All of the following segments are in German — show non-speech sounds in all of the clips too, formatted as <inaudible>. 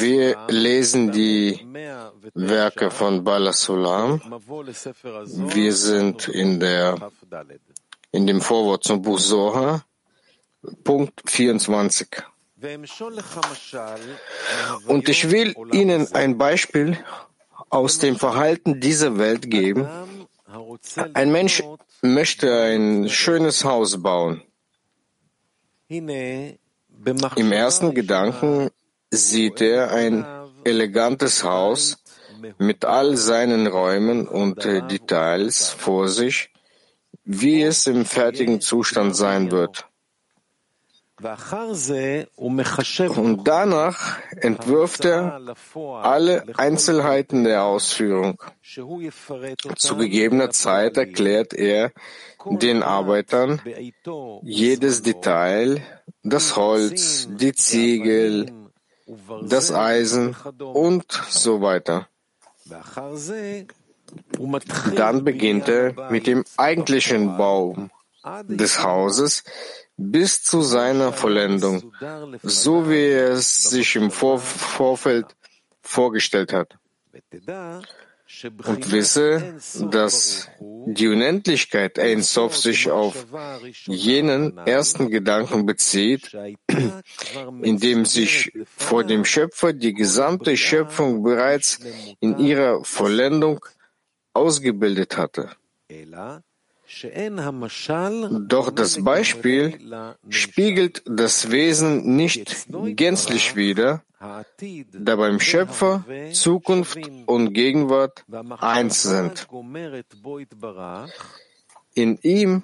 Wir lesen die Werke von Bala Sulam. Wir sind in, der, in dem Vorwort zum Buch Soha, Punkt 24. Und ich will Ihnen ein Beispiel aus dem Verhalten dieser Welt geben. Ein Mensch möchte ein schönes Haus bauen. Im ersten Gedanken sieht er ein elegantes Haus mit all seinen Räumen und Details vor sich, wie es im fertigen Zustand sein wird. Und danach entwirft er alle Einzelheiten der Ausführung. Zu gegebener Zeit erklärt er den Arbeitern jedes Detail, das Holz, die Ziegel, das Eisen und so weiter. Dann beginnt er mit dem eigentlichen Bau des Hauses, bis zu seiner Vollendung, so wie er es sich im Vor Vorfeld vorgestellt hat. Und wisse, dass die Unendlichkeit Ein Sof sich auf jenen ersten Gedanken bezieht, <clears throat> in dem sich vor dem Schöpfer die gesamte Schöpfung bereits in ihrer Vollendung ausgebildet hatte. Doch das Beispiel spiegelt das Wesen nicht gänzlich wider, da beim Schöpfer Zukunft und Gegenwart eins sind. In ihm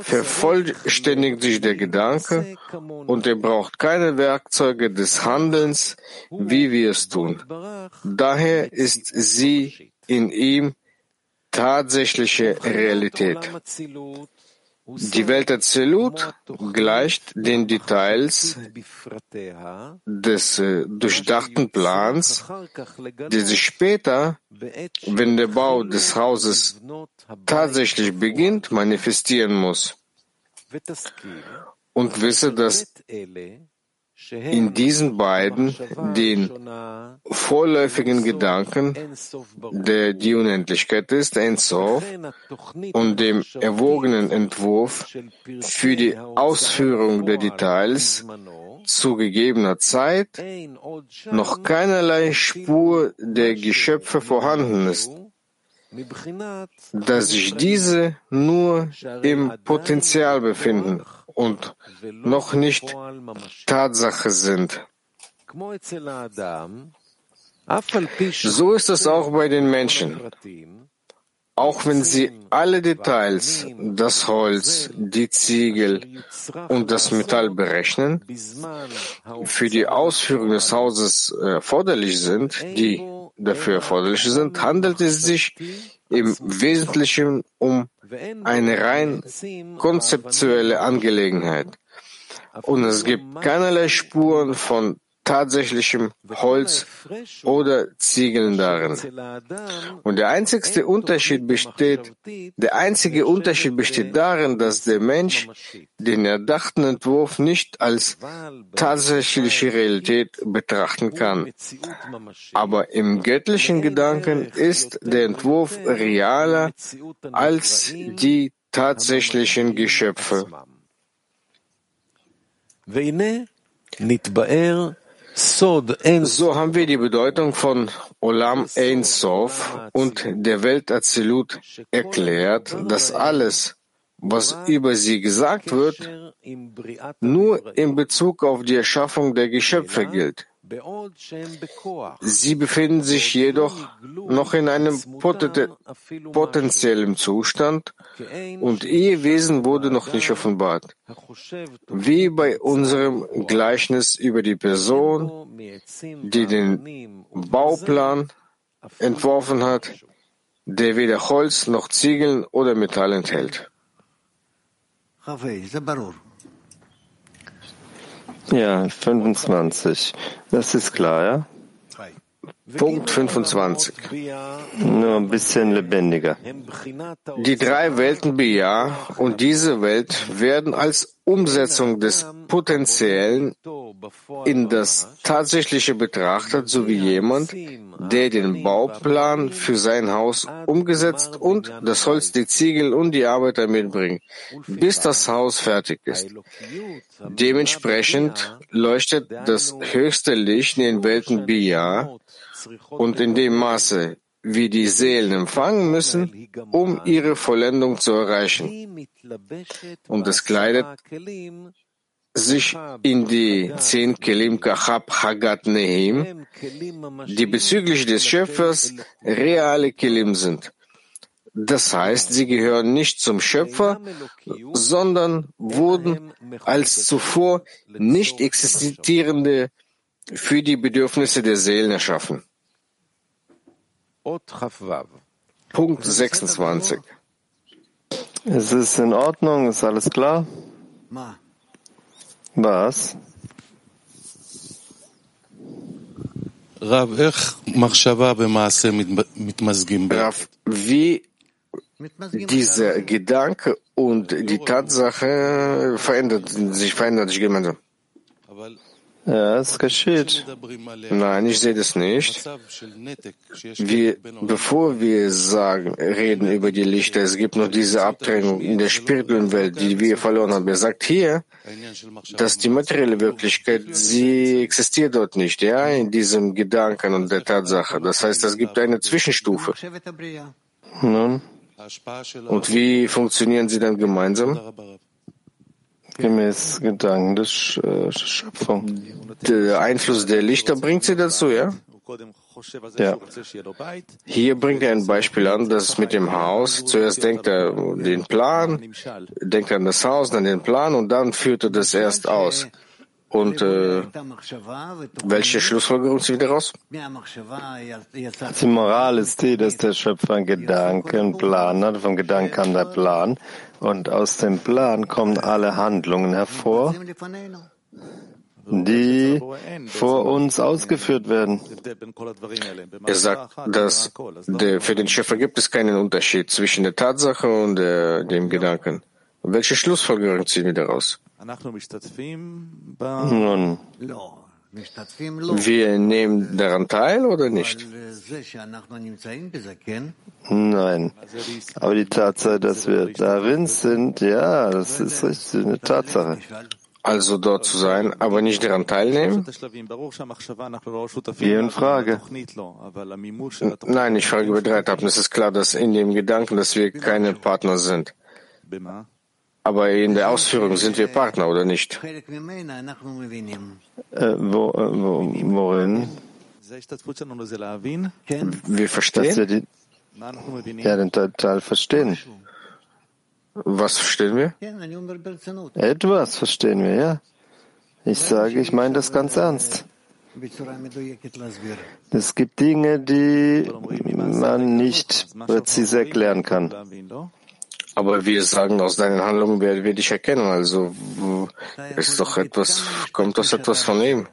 vervollständigt sich der Gedanke und er braucht keine Werkzeuge des Handelns, wie wir es tun. Daher ist sie in ihm tatsächliche Realität. Die Welt der Zelut gleicht den Details des äh, durchdachten Plans, der sich später, wenn der Bau des Hauses tatsächlich beginnt, manifestieren muss. Und wisse, dass in diesen beiden den vorläufigen Gedanken, der die Unendlichkeit ist, Ensof, und dem erwogenen Entwurf für die Ausführung der Details zu gegebener Zeit noch keinerlei Spur der Geschöpfe vorhanden ist, dass sich diese nur im Potenzial befinden und noch nicht Tatsache sind. So ist es auch bei den Menschen. Auch wenn sie alle Details, das Holz, die Ziegel und das Metall berechnen, für die Ausführung des Hauses erforderlich sind, die dafür erforderlich sind, handelt es sich im Wesentlichen um eine rein konzeptuelle Angelegenheit. Und es gibt keinerlei Spuren von tatsächlichem Holz oder Ziegeln darin. Und der einzigste Unterschied besteht, der einzige Unterschied besteht darin, dass der Mensch den erdachten Entwurf nicht als tatsächliche Realität betrachten kann. Aber im göttlichen Gedanken ist der Entwurf realer als die tatsächlichen Geschöpfe. So haben wir die Bedeutung von Olam Ein Sof und der Welt Azilut erklärt, dass alles, was über sie gesagt wird, nur in Bezug auf die Erschaffung der Geschöpfe gilt. Sie befinden sich jedoch noch in einem potenziellen Zustand und ihr Wesen wurde noch nicht offenbart. Wie bei unserem Gleichnis über die Person, die den Bauplan entworfen hat, der weder Holz noch Ziegeln oder Metall enthält. Ja, 25. Das ist klar, ja? Punkt 25. Nur ein bisschen lebendiger. Die drei Welten Bia und diese Welt werden als Umsetzung des Potenziellen in das Tatsächliche betrachtet, sowie jemand, der den Bauplan für sein Haus umgesetzt und das Holz, die Ziegel und die Arbeiter mitbringt, bis das Haus fertig ist. Dementsprechend leuchtet das höchste Licht in den Welten Bia und in dem Maße, wie die Seelen empfangen müssen, um ihre Vollendung zu erreichen. Und es kleidet sich in die zehn Kelim Kachab Hagat Nehim, die bezüglich des Schöpfers reale Kelim sind. Das heißt, sie gehören nicht zum Schöpfer, sondern wurden als zuvor nicht existierende für die Bedürfnisse der Seelen erschaffen. Punkt 26. Es ist in Ordnung, ist alles klar? Was? Rav, wie dieser Gedanke und die Tatsache verändert sich, verändert sich gemeinsam. Ja, es geschieht. Nein, ich sehe das nicht. Wir, bevor wir sagen, reden über die Lichter, es gibt noch diese Abtrennung in der spirituellen Welt, die wir verloren haben. Er sagt hier, dass die materielle Wirklichkeit, sie existiert dort nicht, ja, in diesem Gedanken und der Tatsache. Das heißt, es gibt eine Zwischenstufe. Und wie funktionieren sie dann gemeinsam? Gemäß Gedanken des äh, Schöpfung. Der Einfluss der Lichter bringt sie dazu, ja? Ja. Hier bringt er ein Beispiel an, dass mit dem Haus, zuerst denkt er den Plan, denkt an das Haus, dann den Plan und dann führt er das erst aus. Und äh, welche Schlussfolgerung zieht daraus? Die Moral ist die, dass der Schöpfer einen Gedankenplan hat, vom Gedanken kam der Plan und aus dem Plan kommen alle Handlungen hervor, die vor uns ausgeführt werden. Er sagt, dass der, für den Schöpfer gibt es keinen Unterschied zwischen der Tatsache und äh, dem Gedanken. Welche Schlussfolgerung ziehen wir daraus? Nun, wir nehmen daran teil oder nicht? Nein. Aber die Tatsache, dass wir darin sind, ja, das ist richtig eine Tatsache. Also dort zu sein, aber nicht daran teilnehmen? Wie in Frage. Nein, ich frage über drei Etappen. Es ist klar, dass in dem Gedanken, dass wir keine Partner sind. Aber in der Ausführung sind wir Partner oder nicht? Äh, wo, äh, wo, worin? Wir verstehen? Die, ja, den Teil verstehen. Was verstehen wir? Etwas verstehen wir, ja. Ich sage, ich meine das ganz ernst. Es gibt Dinge, die man nicht präzise erklären kann. Aber wir sagen, aus deinen Handlungen werden wir dich erkennen. Also ist doch etwas, kommt das etwas von ihm.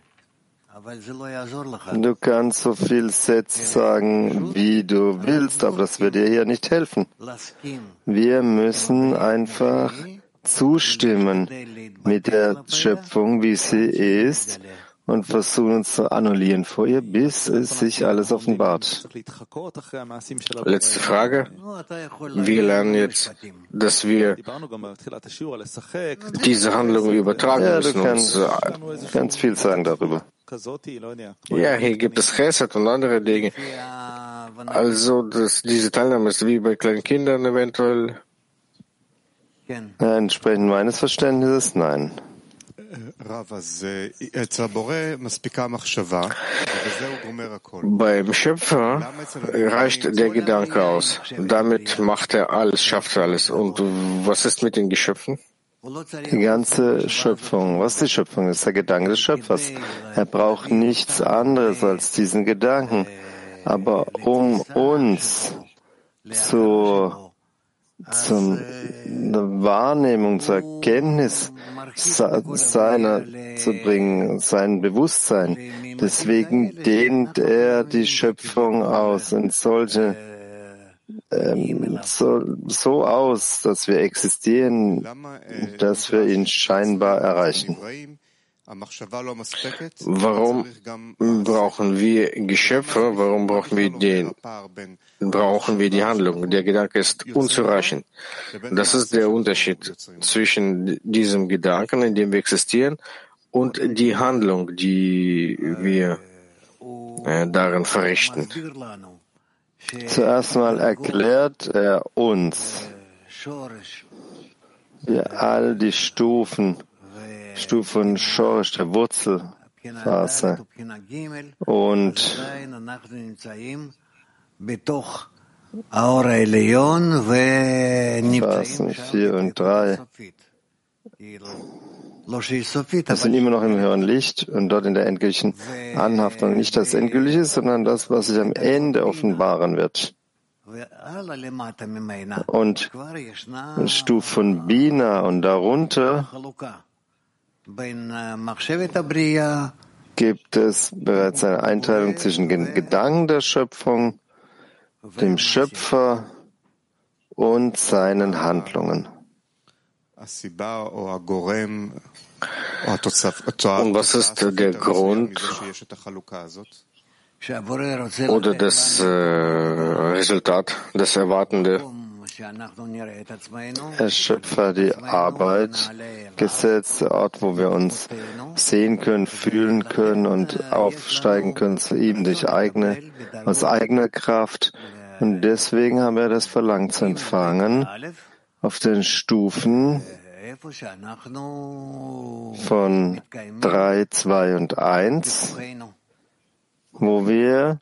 Du kannst so viel Sätze sagen, wie du willst, aber das wird dir hier nicht helfen. Wir müssen einfach zustimmen mit der Schöpfung, wie sie ist, und versuchen uns zu annullieren vor ihr, bis es sich alles offenbart. Letzte Frage. Wir lernen jetzt, dass wir diese Handlungen übertragen ja, müssen. Du kannst und, ganz viel sagen darüber. Ja, hier gibt es Chesed und andere Dinge. Also das, diese Teilnahme ist wie bei kleinen Kindern eventuell. Ja, entsprechend meines Verständnisses, nein. Beim Schöpfer reicht der Gedanke aus. Damit macht er alles, schafft alles. Und was ist mit den Geschöpfen? Die ganze Schöpfung. Was ist die Schöpfung? Das ist der Gedanke des Schöpfers. Er braucht nichts anderes als diesen Gedanken. Aber um uns zu, zur Wahrnehmung, zur Erkenntnis seiner zu bringen, sein Bewusstsein. Deswegen dehnt er die Schöpfung aus in solche ähm, so, so aus, dass wir existieren, dass wir ihn scheinbar erreichen. Warum brauchen wir Geschöpfe? Warum brauchen wir den? Brauchen wir die Handlung? Der Gedanke ist unzureichend. Das ist der Unterschied zwischen diesem Gedanken, in dem wir existieren, und die Handlung, die wir äh, darin verrichten. Zuerst mal erklärt er uns, wie all die Stufen Stufen Schorsch, der Wurzelphase. Und Phasen 4 und 3. Wir sind immer noch im höheren Licht und dort in der endgültigen Anhaftung. Nicht das Endgültige, sondern das, was sich am Ende offenbaren wird. Und Stufe von Bina und darunter gibt es bereits eine Einteilung zwischen den Gedanken der Schöpfung, dem Schöpfer und seinen Handlungen. Und was ist der Grund oder das äh, Resultat, das Erwartende? Schöpfer, die Arbeit, Gesetz, der Ort, wo wir uns sehen können, fühlen können und aufsteigen können zu ihm durch eigene, aus eigener Kraft. Und deswegen haben wir das Verlangen zu empfangen auf den Stufen von drei, zwei und eins, wo wir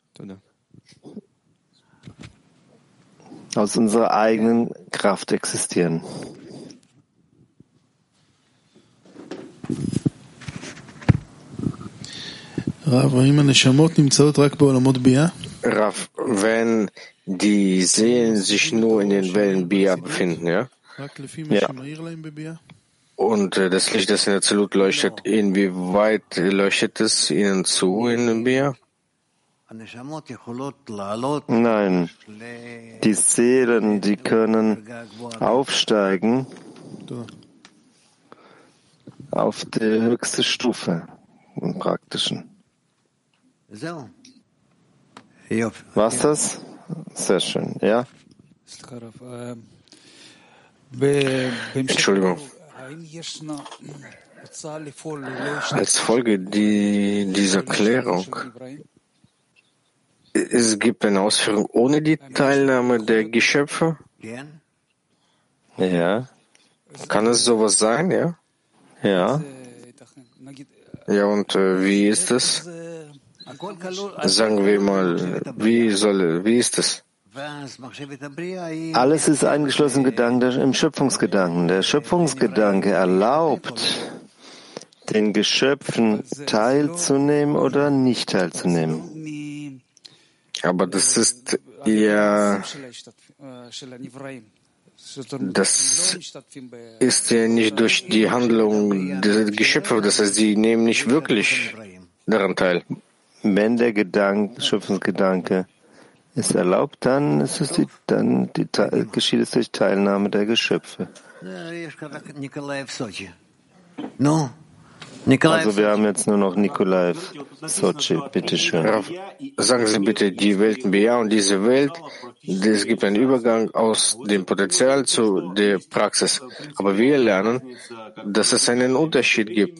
aus unserer eigenen Kraft existieren. Rav, wenn die Seelen sich nur in den Wellen Bia befinden, ja? Ja. Und äh, das Licht, das in der Zelut leuchtet, inwieweit leuchtet es ihnen zu in Bia? Nein, die Seelen, die können aufsteigen auf die höchste Stufe im Praktischen. Was das? Sehr schön, ja? Entschuldigung. Als Folge die, dieser Klärung es gibt eine Ausführung ohne die Teilnahme der Geschöpfe? Ja. Kann es sowas sein, ja? Ja. Ja, und äh, wie ist es? Sagen wir mal, wie soll, wie ist es? Alles ist eingeschlossen im Schöpfungsgedanken. Der Schöpfungsgedanke erlaubt, den Geschöpfen teilzunehmen oder nicht teilzunehmen. Aber das ist ja, das ist ja nicht durch die Handlung der Geschöpfe, das heißt, sie nehmen nicht wirklich daran teil. Wenn der Gedanke, Schöpfungsgedanke ist erlaubt, dann ist es die, dann die, geschieht es durch Teilnahme der Geschöpfe. No. Also wir haben jetzt nur noch Nikolai Sochi, bitteschön. Sagen Sie bitte, die Welten Bia und diese Welt, es gibt einen Übergang aus dem Potenzial zu der Praxis. Aber wir lernen, dass es einen Unterschied gibt,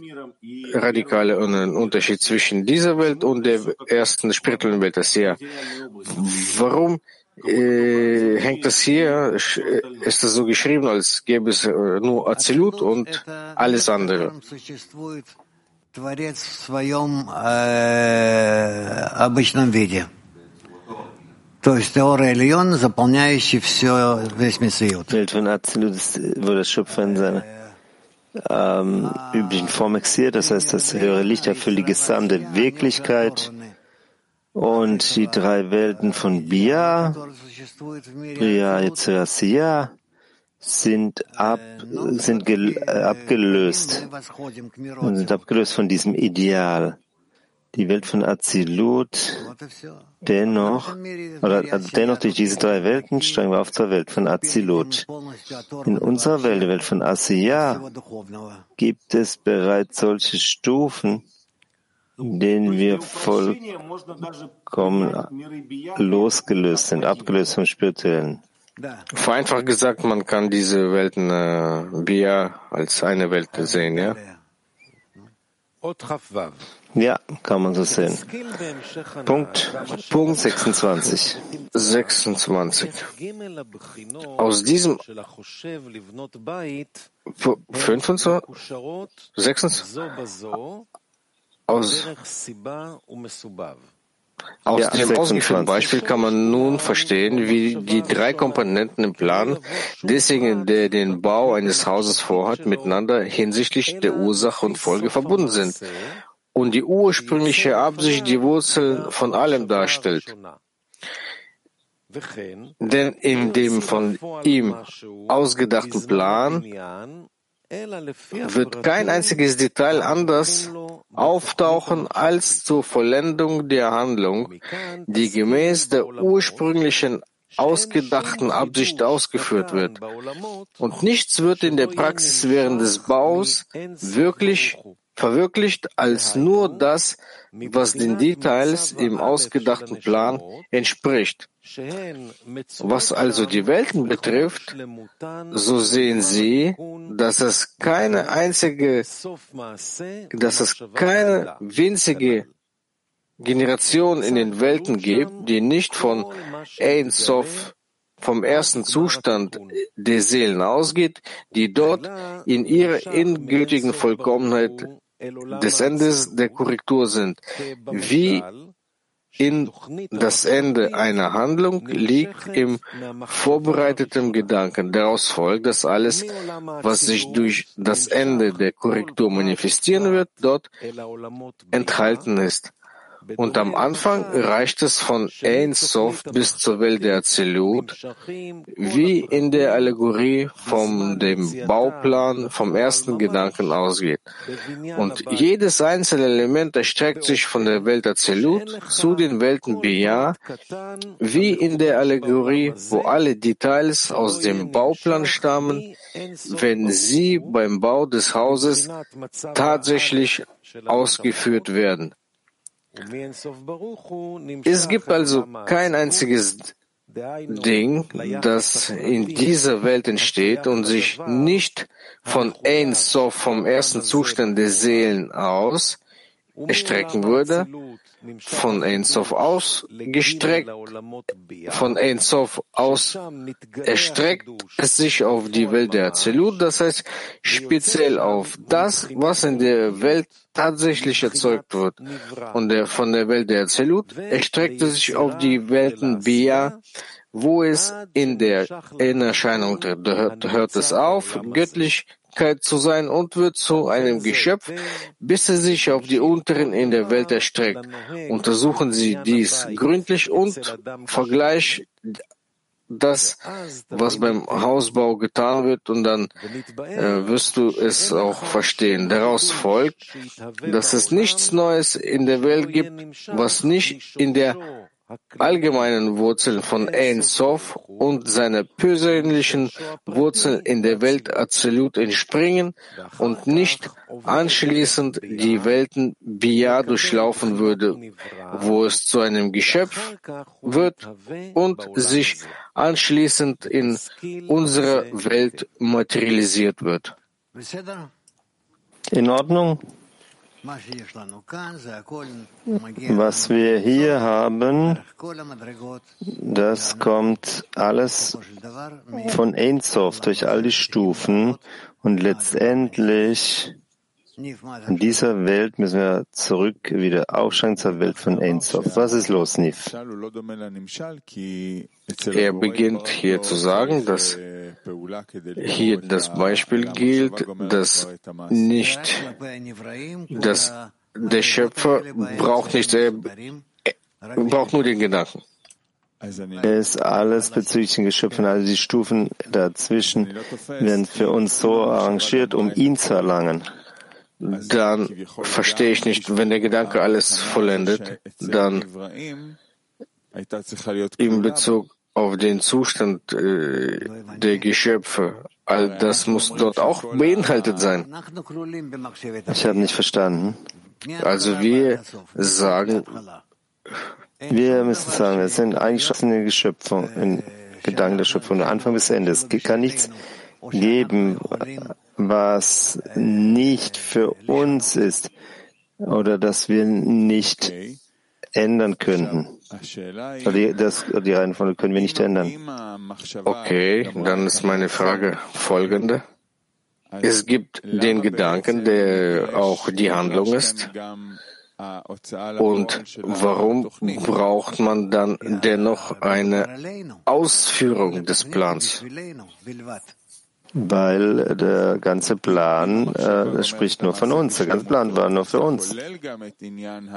radikale einen Unterschied zwischen dieser Welt und der ersten spirituellen Welt, das hier. Warum äh, hängt das hier, äh, ist das so geschrieben, als gäbe es äh, nur Azilut und alles andere. Bild von Azilut würde Schöpfer in seiner ähm, üblichen Form existiert, das heißt, das höhere Licht erfüllt die gesamte Wirklichkeit und die drei Welten von Bia, Bria, Yitzhak, sind, ab, sind gel, äh, abgelöst und sind abgelöst von diesem Ideal. die Welt von Azilut dennoch, oder dennoch durch diese drei Welten steigen wir auf zur Welt von Azilut. In unserer Welt, der Welt von Asiya, gibt es bereits solche Stufen, denen wir vollkommen losgelöst sind, abgelöst vom Spirituellen. Vereinfacht gesagt, man kann diese Welten äh, Bia als eine Welt sehen, ja? Ja, kann man so sehen. Punkt, Punkt 26. 26. Aus diesem 25, 26, aus, aus ja, dem ausgeführten Beispiel kann man nun verstehen, wie die drei Komponenten im Plan desjenigen, der den Bau eines Hauses vorhat, miteinander hinsichtlich der Ursache und Folge verbunden sind und die ursprüngliche Absicht die Wurzel von allem darstellt. Denn in dem von ihm ausgedachten Plan wird kein einziges Detail anders auftauchen als zur Vollendung der Handlung, die gemäß der ursprünglichen ausgedachten Absicht ausgeführt wird. Und nichts wird in der Praxis während des Baus wirklich verwirklicht als nur das, was den Details im ausgedachten Plan entspricht. Was also die Welten betrifft, so sehen Sie, dass es keine einzige, dass es keine winzige Generation in den Welten gibt, die nicht von Ein Sof, vom ersten Zustand der Seelen ausgeht, die dort in ihrer endgültigen Vollkommenheit des Endes der Korrektur sind, wie in das Ende einer Handlung liegt im vorbereiteten Gedanken. Daraus folgt, dass alles, was sich durch das Ende der Korrektur manifestieren wird, dort enthalten ist. Und am Anfang reicht es von Ein Sof bis zur Welt der Azilut, wie in der Allegorie von dem Bauplan vom ersten Gedanken ausgeht. Und jedes einzelne Element erstreckt sich von der Welt Azilut zu den Welten Bia, wie in der Allegorie, wo alle Details aus dem Bauplan stammen, wenn sie beim Bau des Hauses tatsächlich ausgeführt werden. Es gibt also kein einziges Ding, das in dieser Welt entsteht und sich nicht von Ein Sof vom ersten Zustand der Seelen aus erstrecken würde, von Ein Sof ausgestreckt, von Ein Sof aus erstreckt es sich auf die Welt der Azilut, das heißt speziell auf das, was in der Welt tatsächlich erzeugt wird. Und der, von der Welt der Azilut erstreckt es sich auf die Welten Bia, wo es in der in Erscheinung hört, hört es auf, göttlich zu sein und wird zu einem Geschöpf, bis er sich auf die unteren in der Welt erstreckt. Untersuchen Sie dies gründlich und vergleich das, was beim Hausbau getan wird, und dann äh, wirst du es auch verstehen. Daraus folgt, dass es nichts Neues in der Welt gibt, was nicht in der allgemeinen Wurzeln von Ein Sof und seiner persönlichen Wurzeln in der Welt absolut entspringen und nicht anschließend die Welten Bia durchlaufen würde, wo es zu einem Geschöpf wird und sich anschließend in unserer Welt materialisiert wird. In Ordnung? Was wir hier haben, das kommt alles von Einsof durch all die Stufen und letztendlich in dieser Welt müssen wir zurück wieder aufsteigen zur Welt von Einsof. Was ist los, Nif? Er beginnt hier zu sagen, dass hier das Beispiel gilt, dass nicht, dass der Schöpfer braucht nicht, er braucht nur den Gedanken. Er ist alles bezüglich den Geschöpfen, also die Stufen dazwischen werden für uns so arrangiert, um ihn zu erlangen. dann verstehe ich nicht, wenn der Gedanke alles vollendet, dann in Bezug auf den Zustand äh, der Geschöpfe, all das muss dort auch beinhaltet sein. Ich habe nicht verstanden. Also wir sagen, wir müssen sagen, es sind eingeschlossene Geschöpfe, in Gedanken der Schöpfung, von Anfang bis Ende. Es kann nichts geben, was nicht für uns ist oder das wir nicht ändern könnten. Die, das, die Reihenfolge können wir nicht ändern. Okay, dann ist meine Frage folgende. Es gibt den Gedanken, der auch die Handlung ist. Und warum braucht man dann dennoch eine Ausführung des Plans? Weil der ganze Plan äh, spricht nur von uns. Der ganze Plan war nur für uns.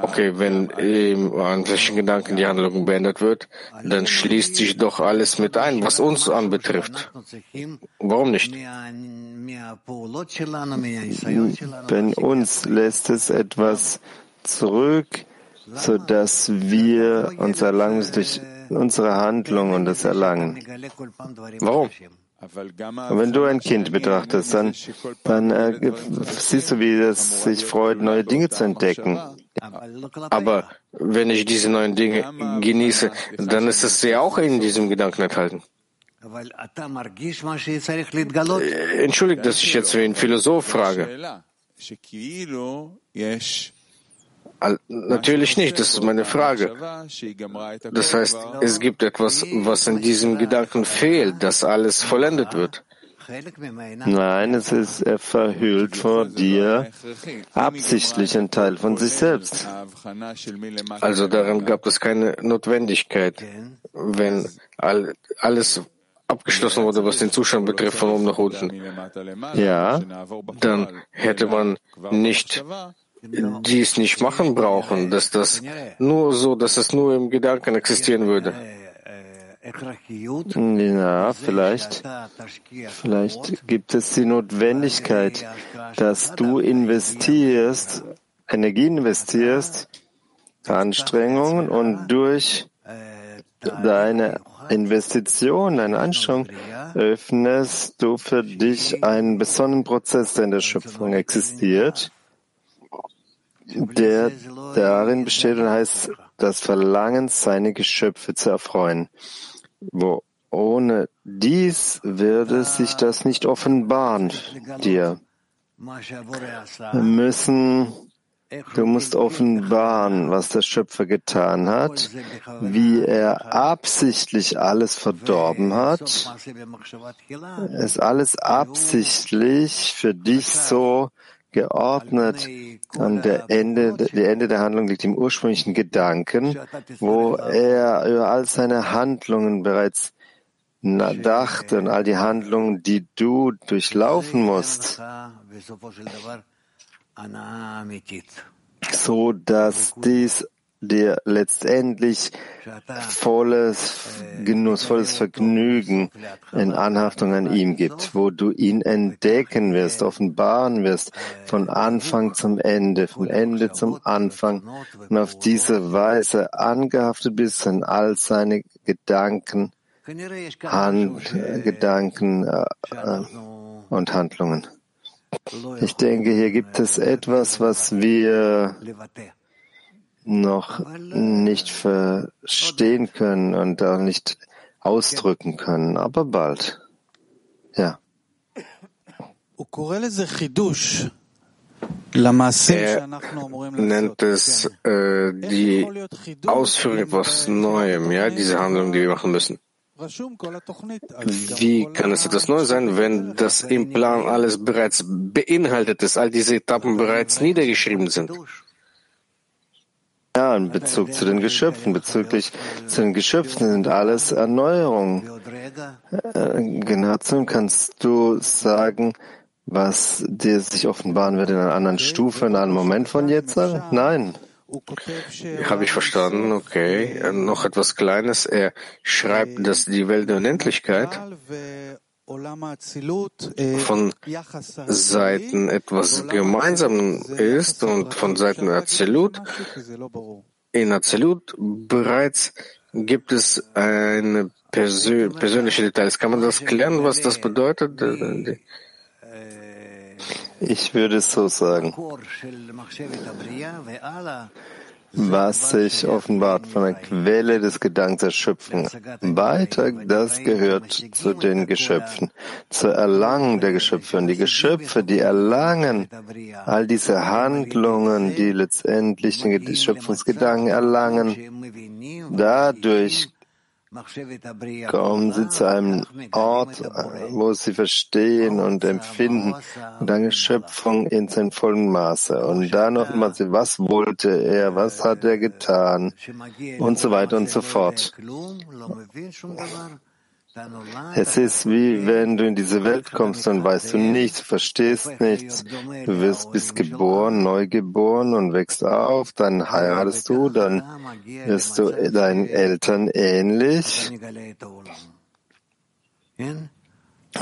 Okay, wenn im an welchen Gedanken die Handlung beendet wird, dann schließt sich doch alles mit ein, was uns anbetrifft. Warum nicht? Wenn uns lässt es etwas zurück, so dass wir uns erlangen durch unsere Handlung und das Erlangen. Warum? Wenn du ein Kind betrachtest, dann, dann äh, siehst du, wie es sich freut, neue Dinge zu entdecken. Aber wenn ich diese neuen Dinge genieße, dann ist es ja auch in diesem Gedanken enthalten. Äh, entschuldigt, dass ich jetzt wie ein Philosoph frage. Natürlich nicht, das ist meine Frage. Das heißt, es gibt etwas, was in diesem Gedanken fehlt, dass alles vollendet wird. Nein, es ist, er verhüllt vor dir absichtlich ein Teil von sich selbst. Also daran gab es keine Notwendigkeit, wenn all, alles abgeschlossen wurde, was den Zustand betrifft, von oben nach unten. Ja. Dann hätte man nicht die es nicht machen brauchen, dass das nur so, dass es nur im Gedanken existieren würde. Ja, vielleicht, vielleicht gibt es die Notwendigkeit, dass du investierst, Energie investierst, Anstrengungen und durch deine Investition, deine Anstrengung öffnest du für dich einen besonderen Prozess, der in der Schöpfung existiert der darin besteht und heißt das Verlangen, seine Geschöpfe zu erfreuen. Wo ohne dies würde sich das nicht offenbaren dir. Müssen, du musst offenbaren, was der Schöpfer getan hat, wie er absichtlich alles verdorben hat, es alles absichtlich für dich so geordnet. An der Ende, der Ende der Handlung liegt im ursprünglichen Gedanken, wo er über all seine Handlungen bereits dachte und all die Handlungen, die du durchlaufen musst, so dass dies dir letztendlich volles Genuss, volles Vergnügen in Anhaftung an ihm gibt, wo du ihn entdecken wirst, offenbaren wirst, von Anfang zum Ende, vom Ende zum Anfang und auf diese Weise angehaftet bist an all seine Gedanken, Hand, Gedanken äh, äh, und Handlungen. Ich denke, hier gibt es etwas, was wir noch nicht verstehen können und auch nicht ausdrücken können, aber bald. Ja. Er nennt es äh, die Ausführung etwas Neuem, ja, diese Handlung, die wir machen müssen. Wie kann es etwas Neues sein, wenn das im Plan alles bereits beinhaltet ist, all diese Etappen bereits niedergeschrieben sind? Ja, in Bezug zu den Geschöpfen, bezüglich zu den Geschöpfen sind alles Erneuerungen. Äh, Genazum, kannst du sagen, was dir sich offenbaren wird in einer anderen Stufe, in einem Moment von jetzt? Nein. Habe ich verstanden, okay. Noch etwas Kleines. Er schreibt, dass die Welt der Unendlichkeit von Seiten etwas gemeinsam ist und von Seiten Azilut, in Azilut bereits gibt es eine persö persönliche Details. Kann man das klären, was das bedeutet? Ich würde es so sagen was sich offenbart von der Quelle des Gedankens der Schöpfung. Weiter, das gehört zu den Geschöpfen, zur Erlangung der Geschöpfe. Und die Geschöpfe, die erlangen all diese Handlungen, die letztendlich den Schöpfungsgedanken erlangen, dadurch kommen sie zu einem Ort, wo sie verstehen und empfinden und eine Schöpfung in seinem vollen Maße. Und dann noch immer, was wollte er, was hat er getan und so weiter und so fort. Es ist wie wenn du in diese Welt kommst, dann weißt du nichts, verstehst nichts. Du wirst, bist geboren, neu geboren und wächst auf, dann heiratest du, dann wirst du deinen Eltern ähnlich. Und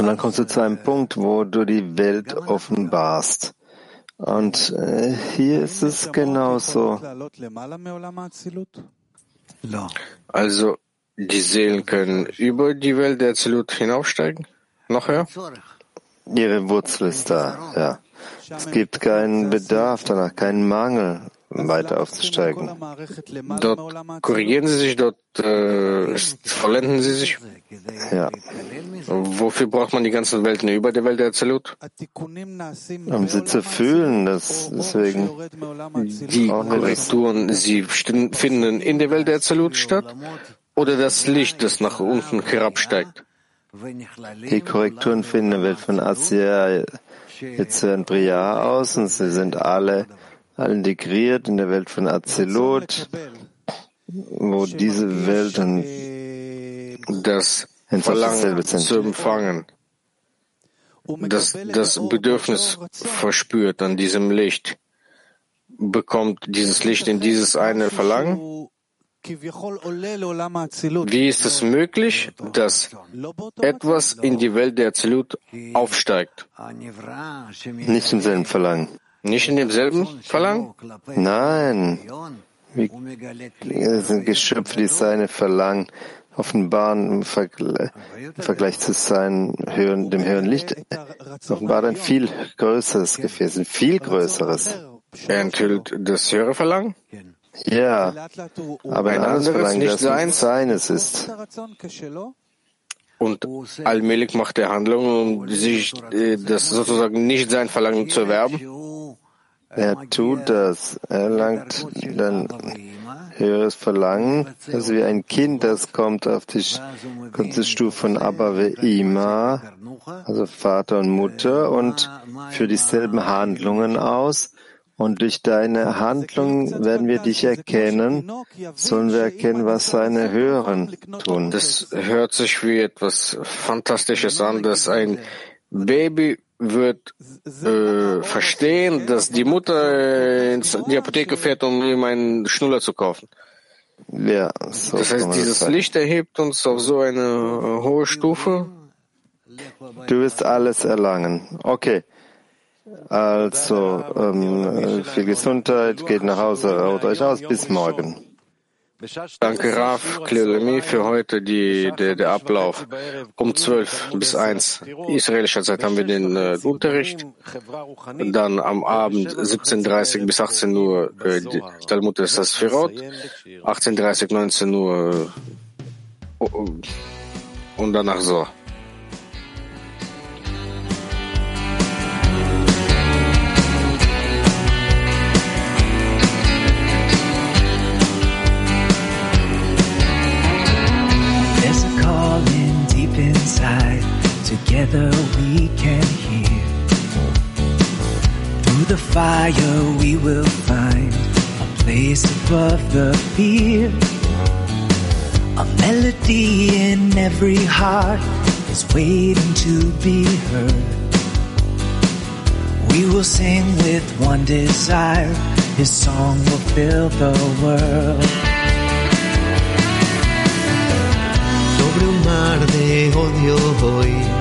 dann kommst du zu einem Punkt, wo du die Welt offenbarst. Und äh, hier ist es genauso. Also die Seelen können über die Welt der Zelut hinaufsteigen? Noch höher? Ihre Wurzel ist da, ja. Es gibt keinen Bedarf danach, keinen Mangel, weiter aufzusteigen. Dort korrigieren Sie sich, dort äh, vollenden Sie sich. Ja. Wofür braucht man die ganzen Welten über der Welt der Zelut? Um sie zu fühlen, das, deswegen. Die Korrekturen, sie finden in der Welt der Zelut statt oder das Licht, das nach unten herabsteigt? Die Korrekturen finden in der Welt von Asia jetzt in Priya aus und sie sind alle, alle integriert in der Welt von Azilut, wo diese Welt dann das Verlangen zu empfangen, das, das Bedürfnis verspürt an diesem Licht, bekommt dieses Licht in dieses eine Verlangen wie ist es möglich, dass etwas in die Welt der Zelut aufsteigt? Nicht im selben Verlangen. Nicht in demselben Verlangen? Nein. Wie, sind Geschöpfe, die seine Verlangen offenbaren im Vergleich zu seinem höheren, dem höheren Licht. Offenbart ein viel größeres Gefäß, ein viel größeres. Er enthüllt das höhere Verlangen? Ja, aber ein anderes Verlangen, nicht das seines ist. Und allmählich macht er Handlungen, um sich äh, das sozusagen nicht sein Verlangen zu erwerben. Er tut das. Er langt dann höheres Verlangen. Also wie ein Kind, das kommt auf die, kommt die Stufe von Abba Ima, also Vater und Mutter, und führt dieselben Handlungen aus. Und durch deine Handlung werden wir dich erkennen, sollen wir erkennen, was seine Höheren tun. Das hört sich wie etwas Fantastisches an, dass ein Baby wird äh, verstehen, dass die Mutter in die Apotheke fährt, um ihm einen Schnuller zu kaufen. Ja, so das heißt, dieses Licht erhebt uns auf so eine hohe Stufe. Du wirst alles erlangen. Okay. Also, ähm, viel Gesundheit, geht nach Hause, ruht euch aus, bis morgen. Danke, Raf Klelemi, für heute die, der, der Ablauf. Um 12 bis 1 israelischer Zeit haben wir den äh, Unterricht. Dann am Abend 17.30 bis 18 Uhr äh, Talmud des Sasfirot. 18.30, 19 Uhr äh, und danach so. Together we can hear. Through the fire we will find a place above the fear. A melody in every heart is waiting to be heard. We will sing with one desire, His song will fill the world. Mar de odio hoy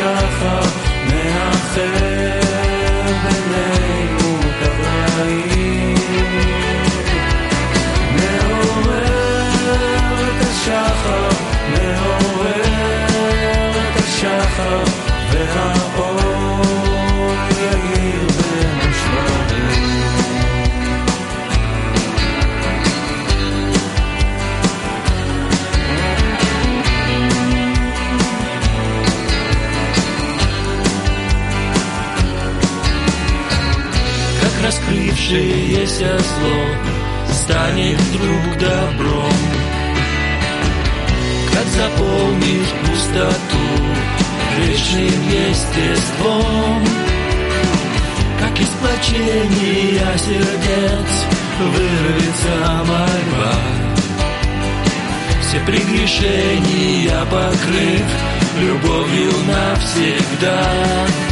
shuffle. Раскрывшееся зло станет вдруг добром, как заполнит пустоту вечным естеством, как из плачения сердец вырвется мольба. Все прегрешения покрыв любовью навсегда.